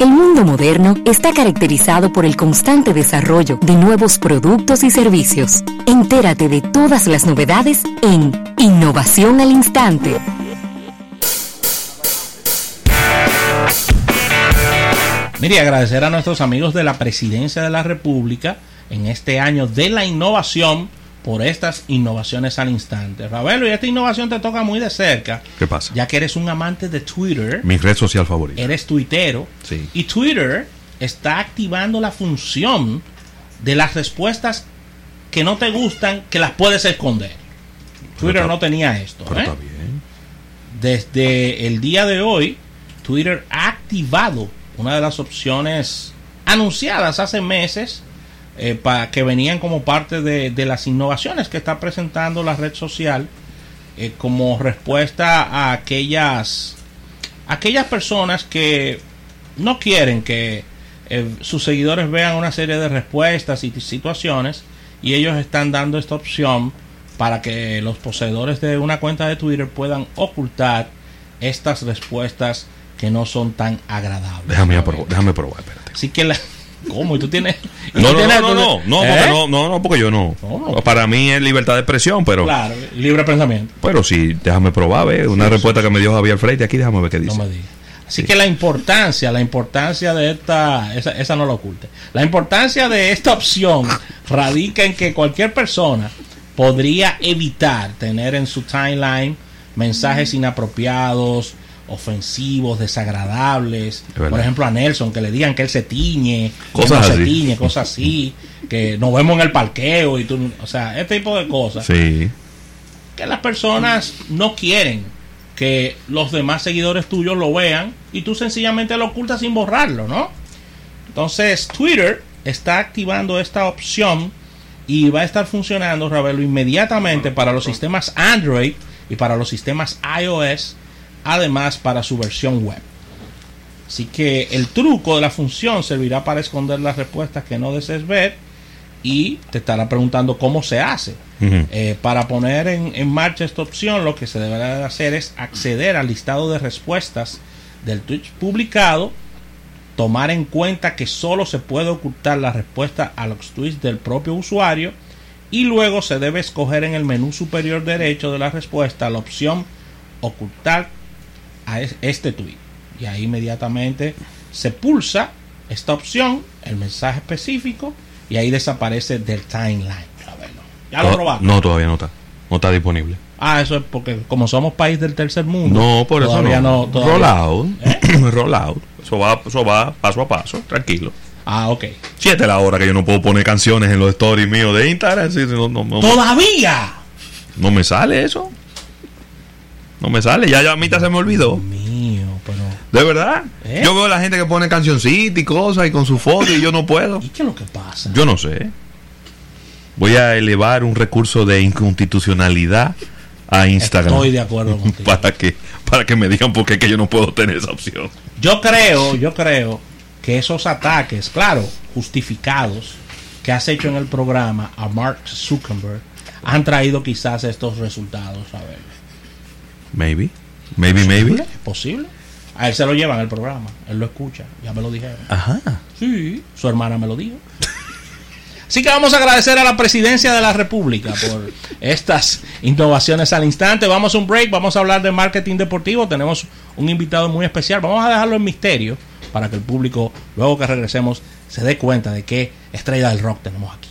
El mundo moderno está caracterizado por el constante desarrollo de nuevos productos y servicios. Entérate de todas las novedades en Innovación al Instante. Mire, agradecer a nuestros amigos de la Presidencia de la República en este año de la innovación por estas innovaciones al instante. Ravelo, y esta innovación te toca muy de cerca. ¿Qué pasa? Ya que eres un amante de Twitter. Mi red social favorita. Eres tuitero. Sí. Y Twitter está activando la función de las respuestas que no te gustan, que las puedes esconder. Twitter está- no tenía esto. Pero ¿eh? está bien. Desde el día de hoy, Twitter ha activado una de las opciones anunciadas hace meses eh, para que venían como parte de, de las innovaciones que está presentando la red social eh, como respuesta a aquellas aquellas personas que no quieren que eh, sus seguidores vean una serie de respuestas y situaciones y ellos están dando esta opción para que los poseedores de una cuenta de Twitter puedan ocultar estas respuestas que no son tan agradables. Déjame, apro- déjame probar, espérate. Así que la... ¿Cómo? ¿Y tú tienes...? No, no, no, no, no, no, ¿Eh? porque no, no, no, porque yo no. Para mí es libertad de expresión, pero, Claro, libre pensamiento. pero sí, déjame probar, ve, una respuesta que me dio Javier Freire aquí, déjame ver qué No dice. me. Así que la importancia, la importancia de esta, esa, esa no lo oculte. La importancia de esta opción radica en que cualquier persona podría evitar tener en su timeline mensajes inapropiados, ofensivos, desagradables. Por ejemplo, a Nelson, que le digan que él se tiñe, que Cosas no se así. tiñe, cosas así, que nos vemos en el parqueo y tú, o sea, este tipo de cosas Sí, que las personas no quieren que los demás seguidores tuyos lo vean y tú sencillamente lo ocultas sin borrarlo, ¿no? Entonces Twitter está activando esta opción y va a estar funcionando, Ravelo, inmediatamente para los sistemas Android y para los sistemas iOS, además para su versión web. Así que el truco de la función servirá para esconder las respuestas que no desees ver y te estará preguntando cómo se hace. Eh, para poner en, en marcha esta opción, lo que se deberá de hacer es acceder al listado de respuestas del tweet publicado, tomar en cuenta que solo se puede ocultar la respuesta a los tweets del propio usuario y luego se debe escoger en el menú superior derecho de la respuesta la opción ocultar a es- este tweet. Y ahí inmediatamente se pulsa esta opción, el mensaje específico, y ahí desaparece del timeline. Ya lo probaste. No, todavía no está. No está disponible. Ah, eso es porque como somos país del tercer mundo. No, por eso todavía no. no. todavía- Roll out. ¿Eh? Roll out. Eso va, eso va paso a paso, tranquilo. Ah, ok. Siete la hora que yo no puedo poner canciones en los stories míos de Instagram. no, no, ¡Todavía! no me sale eso. No me sale. Ya, ya a mitad se me olvidó. Mío, pero. De verdad. ¿Eh? Yo veo a la gente que pone cancioncita y cosas y con su foto y yo no puedo. ¿Y qué es lo que pasa? Yo no sé. Voy a elevar un recurso de inconstitucionalidad a Instagram. Estoy de acuerdo contigo. para que para que me digan por qué que yo no puedo tener esa opción. Yo creo, yo creo que esos ataques, claro, justificados, que has hecho en el programa a Mark Zuckerberg, han traído quizás estos resultados. A ver. Maybe. Maybe, maybe. ¿Es posible? A él se lo llevan el programa. Él lo escucha. Ya me lo dijeron. Ajá. Sí, su hermana me lo dijo. Así que vamos a agradecer a la presidencia de la República por estas innovaciones al instante. Vamos a un break, vamos a hablar de marketing deportivo. Tenemos un invitado muy especial. Vamos a dejarlo en misterio para que el público, luego que regresemos, se dé cuenta de qué estrella del rock tenemos aquí.